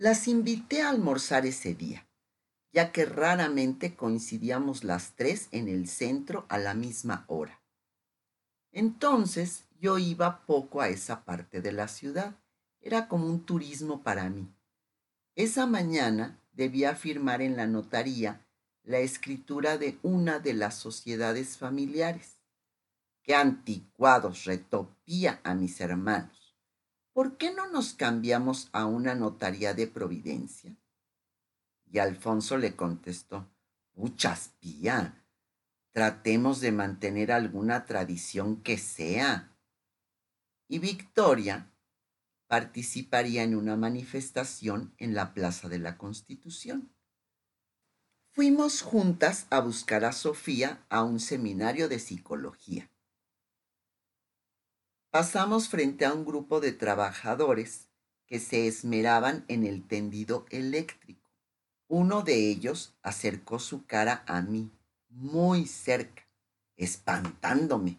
Las invité a almorzar ese día, ya que raramente coincidíamos las tres en el centro a la misma hora. Entonces yo iba poco a esa parte de la ciudad. Era como un turismo para mí. Esa mañana debía firmar en la notaría la escritura de una de las sociedades familiares. Qué anticuados retopía a mis hermanos. ¿Por qué no nos cambiamos a una notaría de Providencia? Y Alfonso le contestó, puchas pía, tratemos de mantener alguna tradición que sea. Y Victoria participaría en una manifestación en la Plaza de la Constitución. Fuimos juntas a buscar a Sofía a un seminario de psicología. Pasamos frente a un grupo de trabajadores que se esmeraban en el tendido eléctrico. Uno de ellos acercó su cara a mí, muy cerca, espantándome,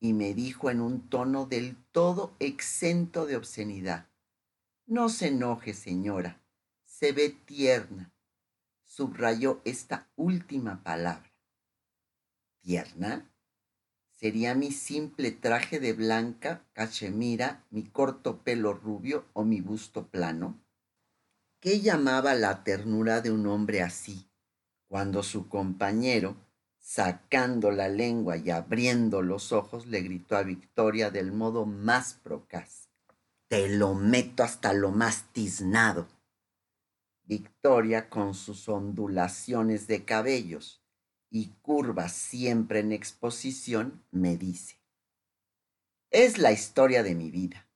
y me dijo en un tono del todo exento de obscenidad, No se enoje, señora, se ve tierna subrayó esta última palabra. ¿Tierna? ¿Sería mi simple traje de blanca cachemira, mi corto pelo rubio o mi busto plano? ¿Qué llamaba la ternura de un hombre así, cuando su compañero, sacando la lengua y abriendo los ojos, le gritó a Victoria del modo más procaz? Te lo meto hasta lo más tiznado. Victoria con sus ondulaciones de cabellos y curvas siempre en exposición, me dice, es la historia de mi vida.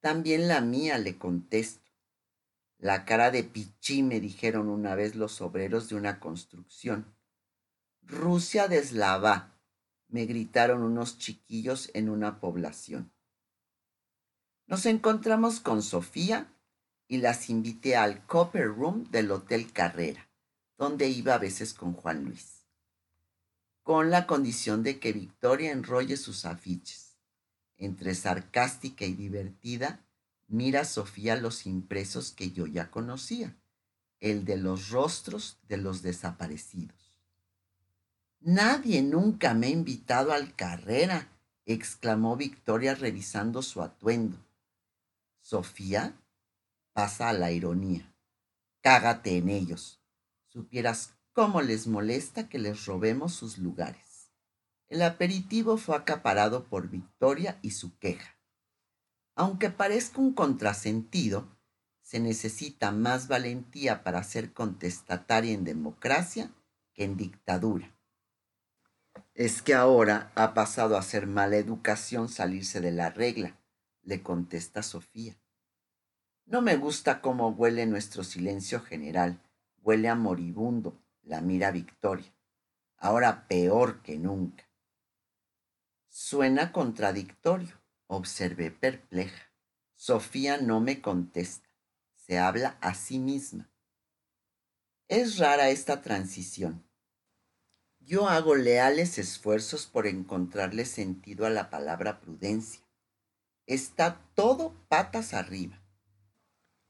También la mía, le contesto. La cara de pichí, me dijeron una vez los obreros de una construcción. Rusia deslava, me gritaron unos chiquillos en una población. Nos encontramos con Sofía y las invité al Copper Room del Hotel Carrera, donde iba a veces con Juan Luis, con la condición de que Victoria enrolle sus afiches. Entre sarcástica y divertida, mira Sofía los impresos que yo ya conocía, el de los rostros de los desaparecidos. Nadie nunca me ha invitado al carrera, exclamó Victoria revisando su atuendo. Sofía pasa a la ironía. Cágate en ellos. Supieras cómo les molesta que les robemos sus lugares. El aperitivo fue acaparado por Victoria y su queja. Aunque parezca un contrasentido, se necesita más valentía para ser contestataria en democracia que en dictadura. Es que ahora ha pasado a ser mala educación salirse de la regla, le contesta Sofía. No me gusta cómo huele nuestro silencio general. Huele a moribundo, la mira Victoria. Ahora peor que nunca. Suena contradictorio, observé perpleja. Sofía no me contesta. Se habla a sí misma. Es rara esta transición. Yo hago leales esfuerzos por encontrarle sentido a la palabra prudencia. Está todo patas arriba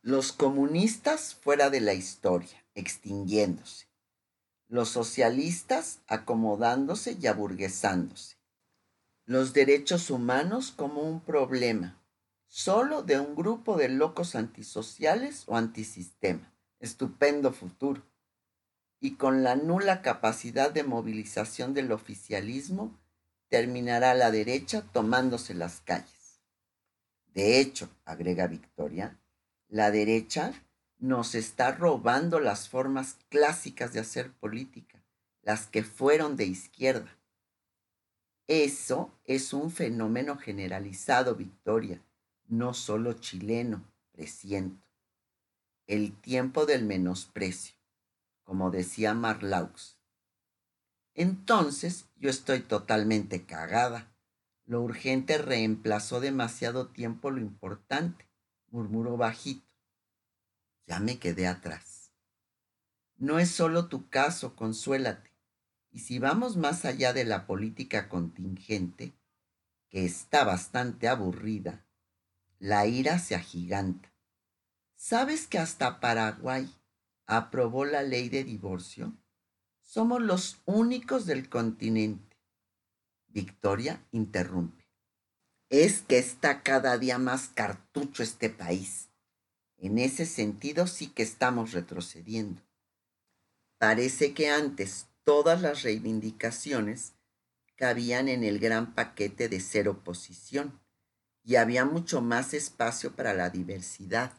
los comunistas fuera de la historia, extinguiéndose. Los socialistas acomodándose y aburguesándose. Los derechos humanos como un problema, solo de un grupo de locos antisociales o antisistema. Estupendo futuro. Y con la nula capacidad de movilización del oficialismo, terminará la derecha tomándose las calles. De hecho, agrega Victoria, la derecha nos está robando las formas clásicas de hacer política, las que fueron de izquierda. Eso es un fenómeno generalizado, Victoria, no solo chileno, presiento. El tiempo del menosprecio, como decía Marlaux. Entonces yo estoy totalmente cagada. Lo urgente reemplazó demasiado tiempo lo importante murmuró bajito. Ya me quedé atrás. No es solo tu caso, consuélate. Y si vamos más allá de la política contingente, que está bastante aburrida, la ira se agiganta. ¿Sabes que hasta Paraguay aprobó la ley de divorcio? Somos los únicos del continente. Victoria interrumpe. Es que está cada día más cartucho este país. En ese sentido sí que estamos retrocediendo. Parece que antes todas las reivindicaciones cabían en el gran paquete de ser oposición y había mucho más espacio para la diversidad.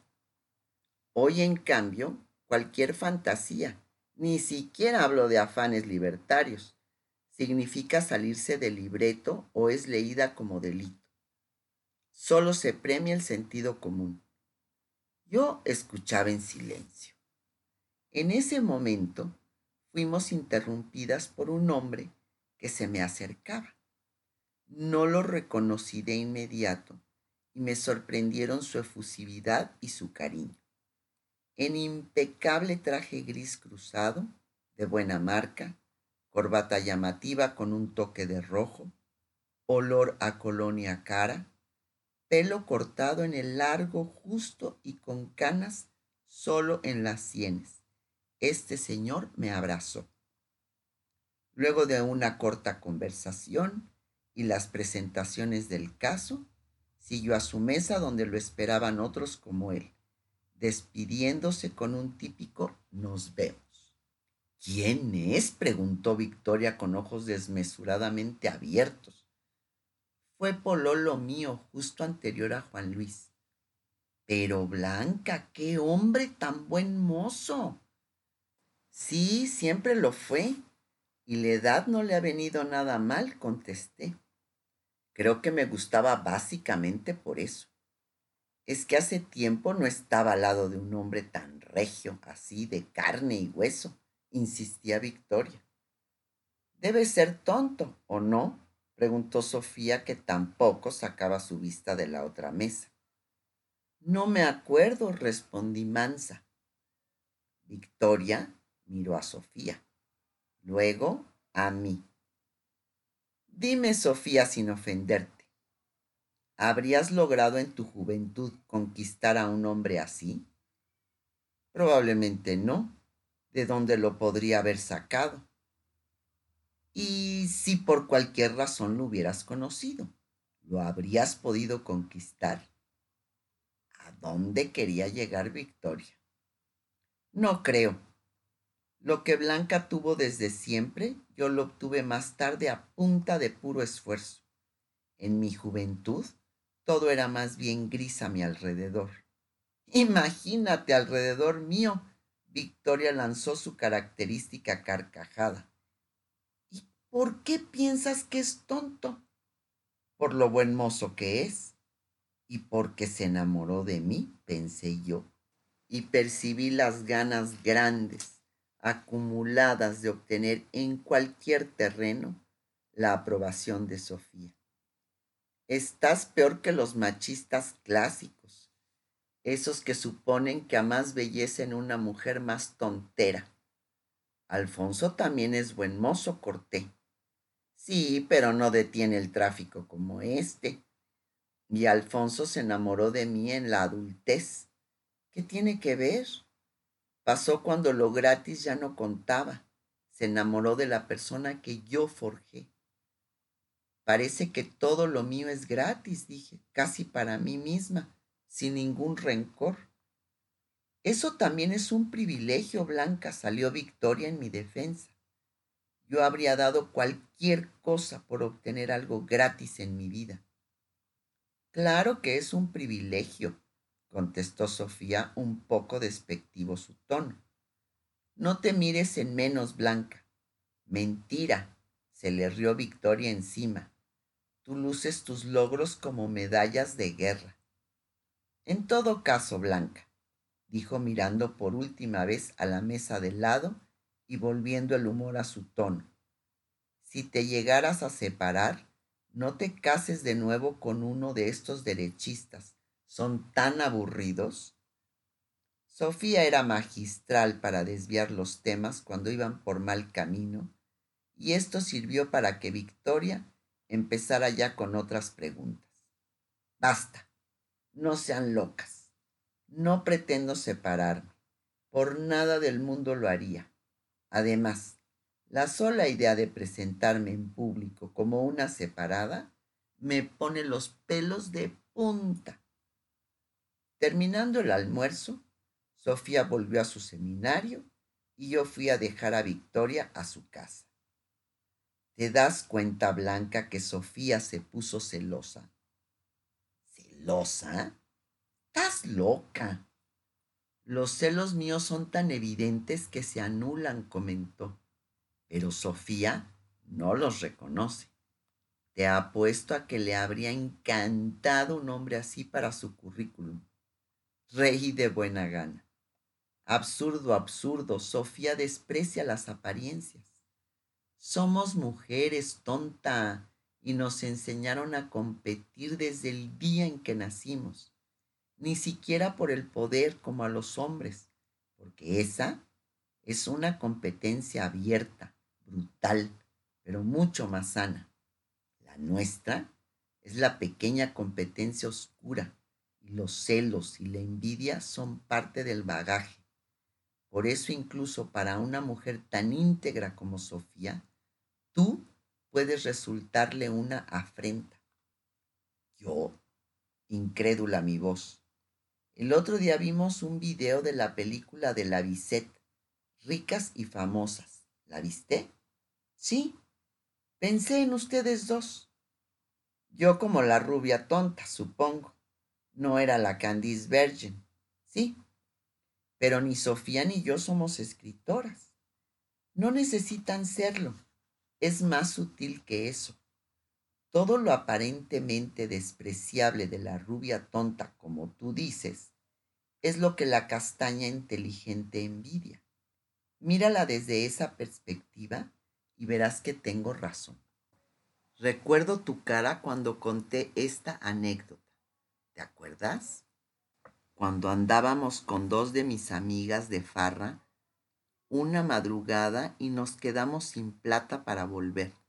Hoy, en cambio, cualquier fantasía, ni siquiera hablo de afanes libertarios, significa salirse del libreto o es leída como delito. Solo se premia el sentido común. Yo escuchaba en silencio. En ese momento fuimos interrumpidas por un hombre que se me acercaba. No lo reconocí de inmediato y me sorprendieron su efusividad y su cariño. En impecable traje gris cruzado, de buena marca, corbata llamativa con un toque de rojo, olor a colonia cara, pelo cortado en el largo justo y con canas solo en las sienes. Este señor me abrazó. Luego de una corta conversación y las presentaciones del caso, siguió a su mesa donde lo esperaban otros como él, despidiéndose con un típico nos vemos. ¿Quién es? preguntó Victoria con ojos desmesuradamente abiertos fue pololo mío justo anterior a Juan Luis. Pero Blanca, qué hombre tan buen mozo. Sí, siempre lo fue. Y la edad no le ha venido nada mal, contesté. Creo que me gustaba básicamente por eso. Es que hace tiempo no estaba al lado de un hombre tan regio, así de carne y hueso, insistía Victoria. Debe ser tonto, ¿o no? Preguntó Sofía, que tampoco sacaba su vista de la otra mesa. No me acuerdo, respondí mansa. Victoria miró a Sofía, luego a mí. Dime, Sofía, sin ofenderte, ¿habrías logrado en tu juventud conquistar a un hombre así? Probablemente no. ¿De dónde lo podría haber sacado? Y si por cualquier razón lo hubieras conocido, lo habrías podido conquistar. ¿A dónde quería llegar Victoria? No creo. Lo que Blanca tuvo desde siempre, yo lo obtuve más tarde a punta de puro esfuerzo. En mi juventud, todo era más bien gris a mi alrededor. Imagínate alrededor mío. Victoria lanzó su característica carcajada. ¿Por qué piensas que es tonto? Por lo buen mozo que es. Y porque se enamoró de mí, pensé yo, y percibí las ganas grandes, acumuladas de obtener en cualquier terreno la aprobación de Sofía. Estás peor que los machistas clásicos, esos que suponen que a más belleza en una mujer más tontera. Alfonso también es buen mozo, corté Sí, pero no detiene el tráfico como este. Y Alfonso se enamoró de mí en la adultez. ¿Qué tiene que ver? Pasó cuando lo gratis ya no contaba. Se enamoró de la persona que yo forjé. Parece que todo lo mío es gratis, dije, casi para mí misma, sin ningún rencor. Eso también es un privilegio, Blanca, salió Victoria en mi defensa. Yo habría dado cualquier cosa por obtener algo gratis en mi vida. Claro que es un privilegio, contestó Sofía un poco despectivo su tono. No te mires en menos, Blanca. Mentira, se le rió Victoria encima. Tú luces tus logros como medallas de guerra. En todo caso, Blanca, dijo mirando por última vez a la mesa del lado y volviendo el humor a su tono. Si te llegaras a separar, no te cases de nuevo con uno de estos derechistas. Son tan aburridos. Sofía era magistral para desviar los temas cuando iban por mal camino, y esto sirvió para que Victoria empezara ya con otras preguntas. Basta, no sean locas. No pretendo separarme. Por nada del mundo lo haría. Además, la sola idea de presentarme en público como una separada me pone los pelos de punta. Terminando el almuerzo, Sofía volvió a su seminario y yo fui a dejar a Victoria a su casa. ¿Te das cuenta, Blanca, que Sofía se puso celosa? ¿Celosa? Estás loca. Los celos míos son tan evidentes que se anulan, comentó. Pero Sofía no los reconoce. Te apuesto a que le habría encantado un hombre así para su currículum. Reí de buena gana. Absurdo, absurdo, Sofía desprecia las apariencias. Somos mujeres, tonta, y nos enseñaron a competir desde el día en que nacimos ni siquiera por el poder como a los hombres, porque esa es una competencia abierta, brutal, pero mucho más sana. La nuestra es la pequeña competencia oscura y los celos y la envidia son parte del bagaje. Por eso incluso para una mujer tan íntegra como Sofía, tú puedes resultarle una afrenta. Yo, incrédula mi voz, el otro día vimos un video de la película de la Bisette, Ricas y Famosas. ¿La viste? Sí. Pensé en ustedes dos. Yo como la rubia tonta, supongo. No era la Candice Virgin. Sí. Pero ni Sofía ni yo somos escritoras. No necesitan serlo. Es más sutil que eso. Todo lo aparentemente despreciable de la rubia tonta, como tú dices, es lo que la castaña inteligente envidia. Mírala desde esa perspectiva y verás que tengo razón. Recuerdo tu cara cuando conté esta anécdota. ¿Te acuerdas? Cuando andábamos con dos de mis amigas de farra una madrugada y nos quedamos sin plata para volver.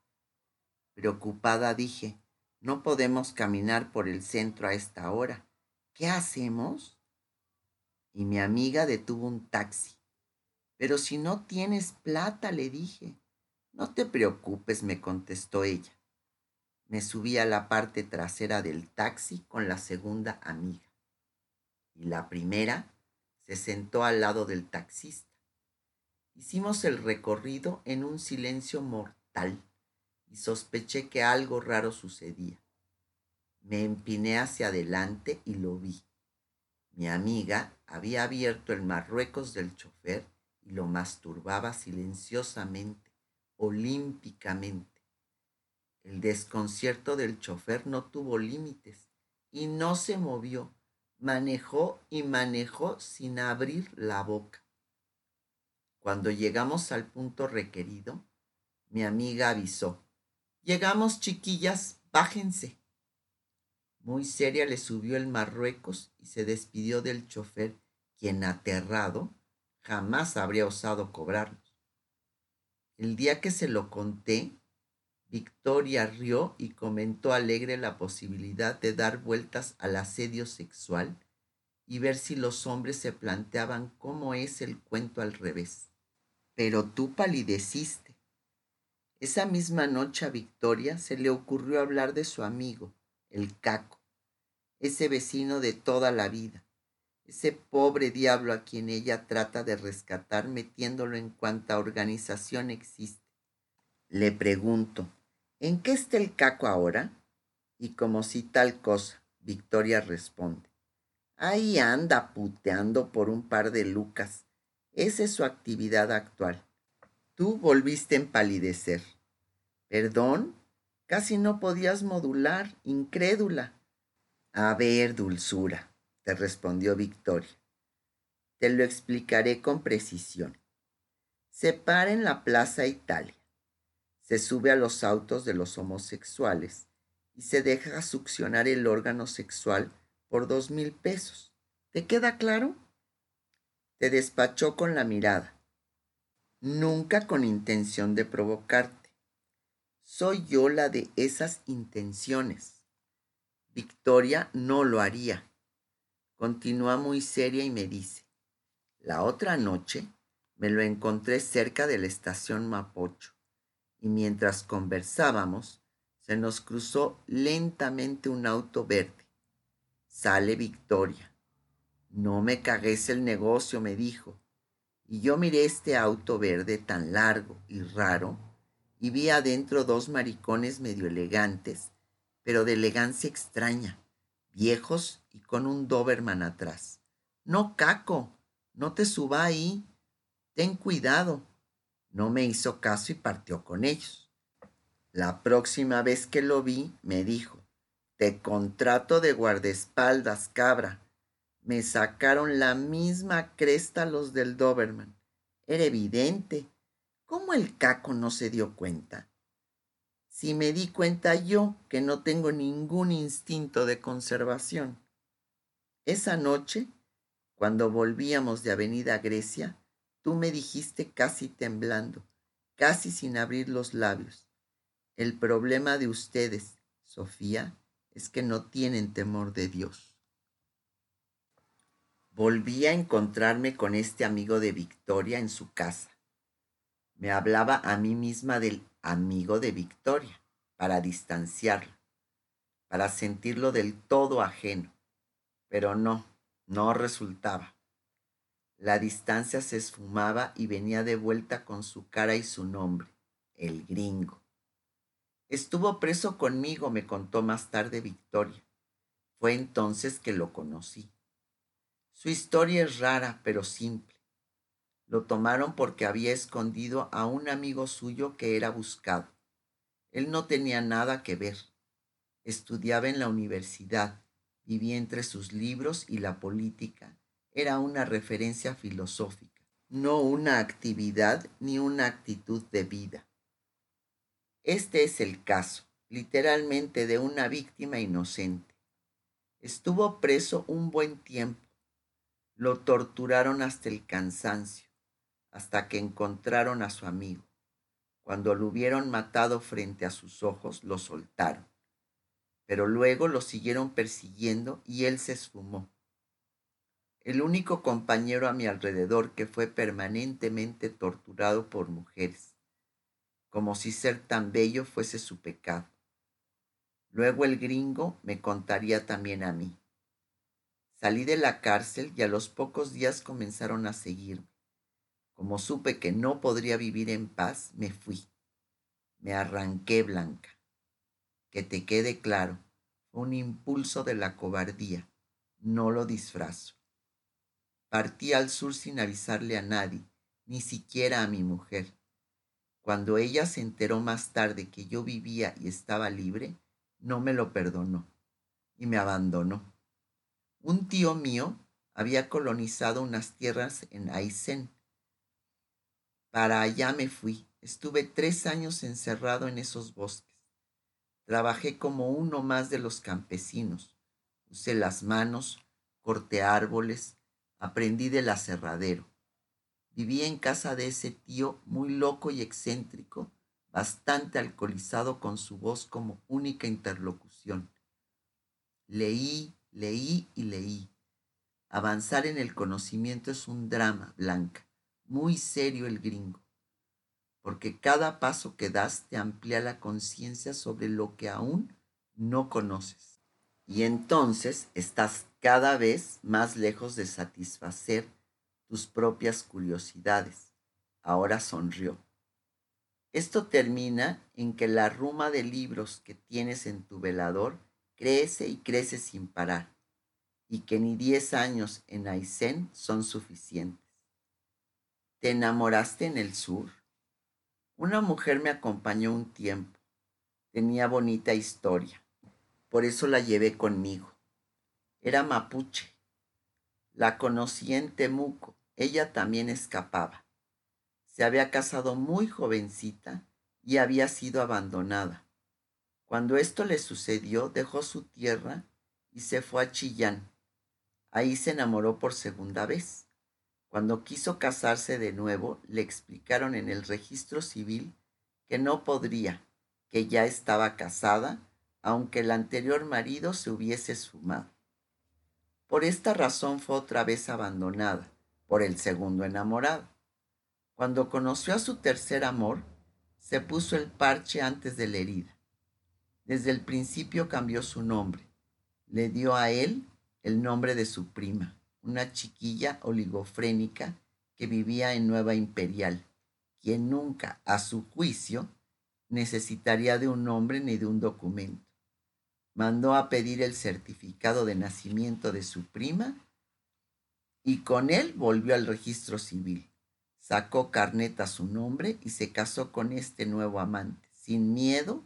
Preocupada dije, no podemos caminar por el centro a esta hora. ¿Qué hacemos? y mi amiga detuvo un taxi. Pero si no tienes plata, le dije. No te preocupes, me contestó ella. Me subí a la parte trasera del taxi con la segunda amiga. Y la primera se sentó al lado del taxista. Hicimos el recorrido en un silencio mortal y sospeché que algo raro sucedía. Me empiné hacia adelante y lo vi. Mi amiga había abierto el Marruecos del chofer y lo masturbaba silenciosamente, olímpicamente. El desconcierto del chofer no tuvo límites y no se movió. Manejó y manejó sin abrir la boca. Cuando llegamos al punto requerido, mi amiga avisó. Llegamos, chiquillas, bájense. Muy seria le subió el Marruecos y se despidió del chofer, quien aterrado jamás habría osado cobrarnos. El día que se lo conté, Victoria rió y comentó alegre la posibilidad de dar vueltas al asedio sexual y ver si los hombres se planteaban cómo es el cuento al revés. Pero tú palideciste. Esa misma noche a Victoria se le ocurrió hablar de su amigo, el caco, ese vecino de toda la vida, ese pobre diablo a quien ella trata de rescatar metiéndolo en cuanta organización existe. Le pregunto, ¿en qué está el caco ahora? Y como si tal cosa, Victoria responde, ahí anda puteando por un par de lucas. Esa es su actividad actual. Tú volviste a empalidecer. ¿Perdón? Casi no podías modular, incrédula. A ver, dulzura, te respondió Victoria. Te lo explicaré con precisión. Se para en la Plaza Italia, se sube a los autos de los homosexuales y se deja succionar el órgano sexual por dos mil pesos. ¿Te queda claro? Te despachó con la mirada, nunca con intención de provocarte soy yo la de esas intenciones. Victoria no lo haría. continúa muy seria y me dice, la otra noche me lo encontré cerca de la estación Mapocho y mientras conversábamos se nos cruzó lentamente un auto verde. Sale Victoria. No me cagues el negocio, me dijo. Y yo miré este auto verde tan largo y raro y vi adentro dos maricones medio elegantes, pero de elegancia extraña, viejos y con un Doberman atrás. No, Caco, no te suba ahí. Ten cuidado. No me hizo caso y partió con ellos. La próxima vez que lo vi, me dijo, te contrato de guardaespaldas, cabra. Me sacaron la misma cresta los del Doberman. Era evidente. ¿Cómo el caco no se dio cuenta? Si me di cuenta yo que no tengo ningún instinto de conservación. Esa noche, cuando volvíamos de Avenida Grecia, tú me dijiste casi temblando, casi sin abrir los labios. El problema de ustedes, Sofía, es que no tienen temor de Dios. Volví a encontrarme con este amigo de Victoria en su casa. Me hablaba a mí misma del amigo de Victoria para distanciarlo, para sentirlo del todo ajeno. Pero no, no resultaba. La distancia se esfumaba y venía de vuelta con su cara y su nombre, el gringo. Estuvo preso conmigo, me contó más tarde Victoria. Fue entonces que lo conocí. Su historia es rara, pero simple. Lo tomaron porque había escondido a un amigo suyo que era buscado. Él no tenía nada que ver. Estudiaba en la universidad, vivía entre sus libros y la política. Era una referencia filosófica, no una actividad ni una actitud de vida. Este es el caso, literalmente, de una víctima inocente. Estuvo preso un buen tiempo. Lo torturaron hasta el cansancio, hasta que encontraron a su amigo. Cuando lo hubieron matado frente a sus ojos, lo soltaron. Pero luego lo siguieron persiguiendo y él se esfumó. El único compañero a mi alrededor que fue permanentemente torturado por mujeres como si ser tan bello fuese su pecado. Luego el gringo me contaría también a mí. Salí de la cárcel y a los pocos días comenzaron a seguirme. Como supe que no podría vivir en paz, me fui. Me arranqué blanca. Que te quede claro, fue un impulso de la cobardía. No lo disfrazo. Partí al sur sin avisarle a nadie, ni siquiera a mi mujer cuando ella se enteró más tarde que yo vivía y estaba libre, no me lo perdonó y me abandonó. Un tío mío había colonizado unas tierras en Aysén. Para allá me fui. Estuve tres años encerrado en esos bosques. Trabajé como uno más de los campesinos. Usé las manos, corté árboles, aprendí del aserradero. Vivía en casa de ese tío muy loco y excéntrico, bastante alcoholizado con su voz como única interlocución. Leí, leí y leí. Avanzar en el conocimiento es un drama, Blanca, muy serio el gringo, porque cada paso que das te amplía la conciencia sobre lo que aún no conoces. Y entonces estás cada vez más lejos de satisfacer tus propias curiosidades. Ahora sonrió. Esto termina en que la ruma de libros que tienes en tu velador crece y crece sin parar, y que ni diez años en Aysén son suficientes. ¿Te enamoraste en el sur? Una mujer me acompañó un tiempo. Tenía bonita historia. Por eso la llevé conmigo. Era mapuche. La conocí en Temuco ella también escapaba. Se había casado muy jovencita y había sido abandonada. Cuando esto le sucedió, dejó su tierra y se fue a Chillán. Ahí se enamoró por segunda vez. Cuando quiso casarse de nuevo, le explicaron en el registro civil que no podría, que ya estaba casada, aunque el anterior marido se hubiese sumado. Por esta razón fue otra vez abandonada por el segundo enamorado. Cuando conoció a su tercer amor, se puso el parche antes de la herida. Desde el principio cambió su nombre. Le dio a él el nombre de su prima, una chiquilla oligofrénica que vivía en Nueva Imperial, quien nunca, a su juicio, necesitaría de un nombre ni de un documento. Mandó a pedir el certificado de nacimiento de su prima y con él volvió al registro civil. Sacó carnet a su nombre y se casó con este nuevo amante, sin miedo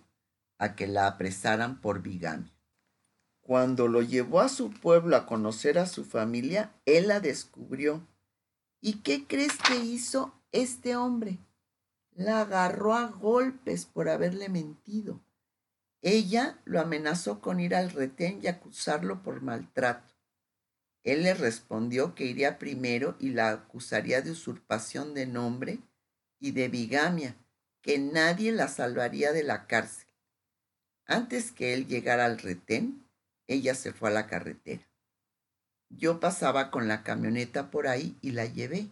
a que la apresaran por bigamia. Cuando lo llevó a su pueblo a conocer a su familia, él la descubrió. ¿Y qué crees que hizo este hombre? La agarró a golpes por haberle mentido. Ella lo amenazó con ir al retén y acusarlo por maltrato. Él le respondió que iría primero y la acusaría de usurpación de nombre y de bigamia, que nadie la salvaría de la cárcel. Antes que él llegara al retén, ella se fue a la carretera. Yo pasaba con la camioneta por ahí y la llevé.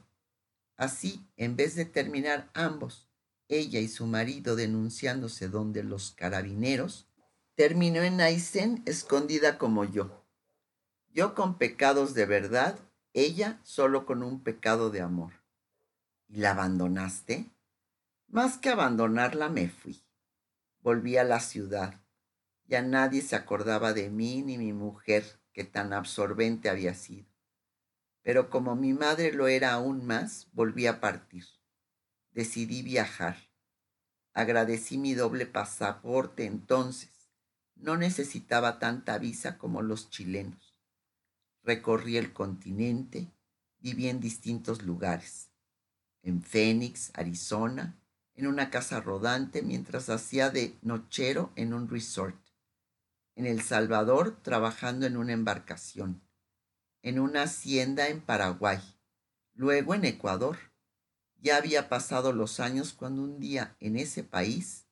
Así, en vez de terminar ambos, ella y su marido denunciándose donde los carabineros, terminó en Aysén escondida como yo. Yo con pecados de verdad, ella solo con un pecado de amor. ¿Y la abandonaste? Más que abandonarla me fui. Volví a la ciudad ya nadie se acordaba de mí ni mi mujer, que tan absorbente había sido. Pero como mi madre lo era aún más, volví a partir. Decidí viajar. Agradecí mi doble pasaporte entonces. No necesitaba tanta visa como los chilenos. Recorrí el continente, viví en distintos lugares. En Phoenix, Arizona, en una casa rodante mientras hacía de nochero en un resort en El Salvador trabajando en una embarcación, en una hacienda en Paraguay, luego en Ecuador. Ya había pasado los años cuando un día en ese país,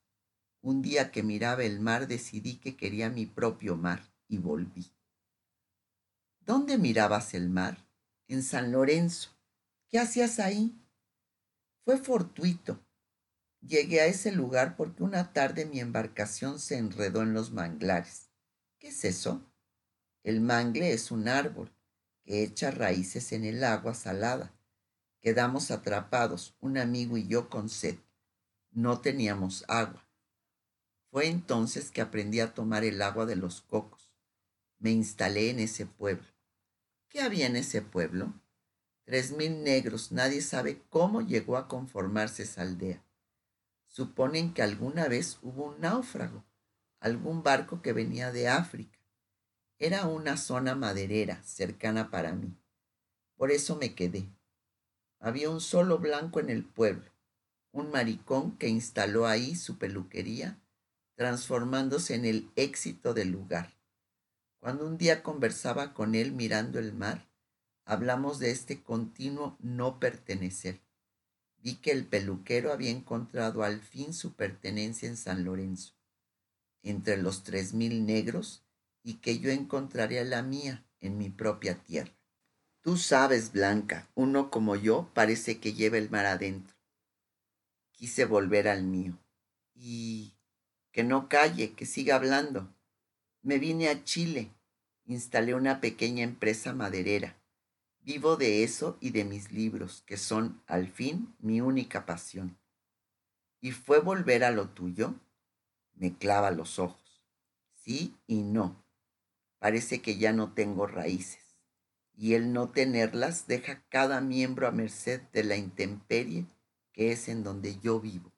un día que miraba el mar, decidí que quería mi propio mar y volví. ¿Dónde mirabas el mar? En San Lorenzo. ¿Qué hacías ahí? Fue fortuito. Llegué a ese lugar porque una tarde mi embarcación se enredó en los manglares. ¿Qué es eso? El mangle es un árbol que echa raíces en el agua salada. Quedamos atrapados, un amigo y yo con sed. No teníamos agua. Fue entonces que aprendí a tomar el agua de los cocos. Me instalé en ese pueblo. ¿Qué había en ese pueblo? Tres mil negros. Nadie sabe cómo llegó a conformarse esa aldea. Suponen que alguna vez hubo un náufrago algún barco que venía de África. Era una zona maderera cercana para mí. Por eso me quedé. Había un solo blanco en el pueblo, un maricón que instaló ahí su peluquería, transformándose en el éxito del lugar. Cuando un día conversaba con él mirando el mar, hablamos de este continuo no pertenecer. Vi que el peluquero había encontrado al fin su pertenencia en San Lorenzo entre los tres mil negros y que yo encontraría la mía en mi propia tierra. Tú sabes, Blanca, uno como yo parece que lleva el mar adentro. Quise volver al mío. Y que no calle, que siga hablando. Me vine a Chile, instalé una pequeña empresa maderera. Vivo de eso y de mis libros, que son, al fin, mi única pasión. ¿Y fue volver a lo tuyo? Me clava los ojos. Sí y no. Parece que ya no tengo raíces. Y el no tenerlas deja cada miembro a merced de la intemperie que es en donde yo vivo.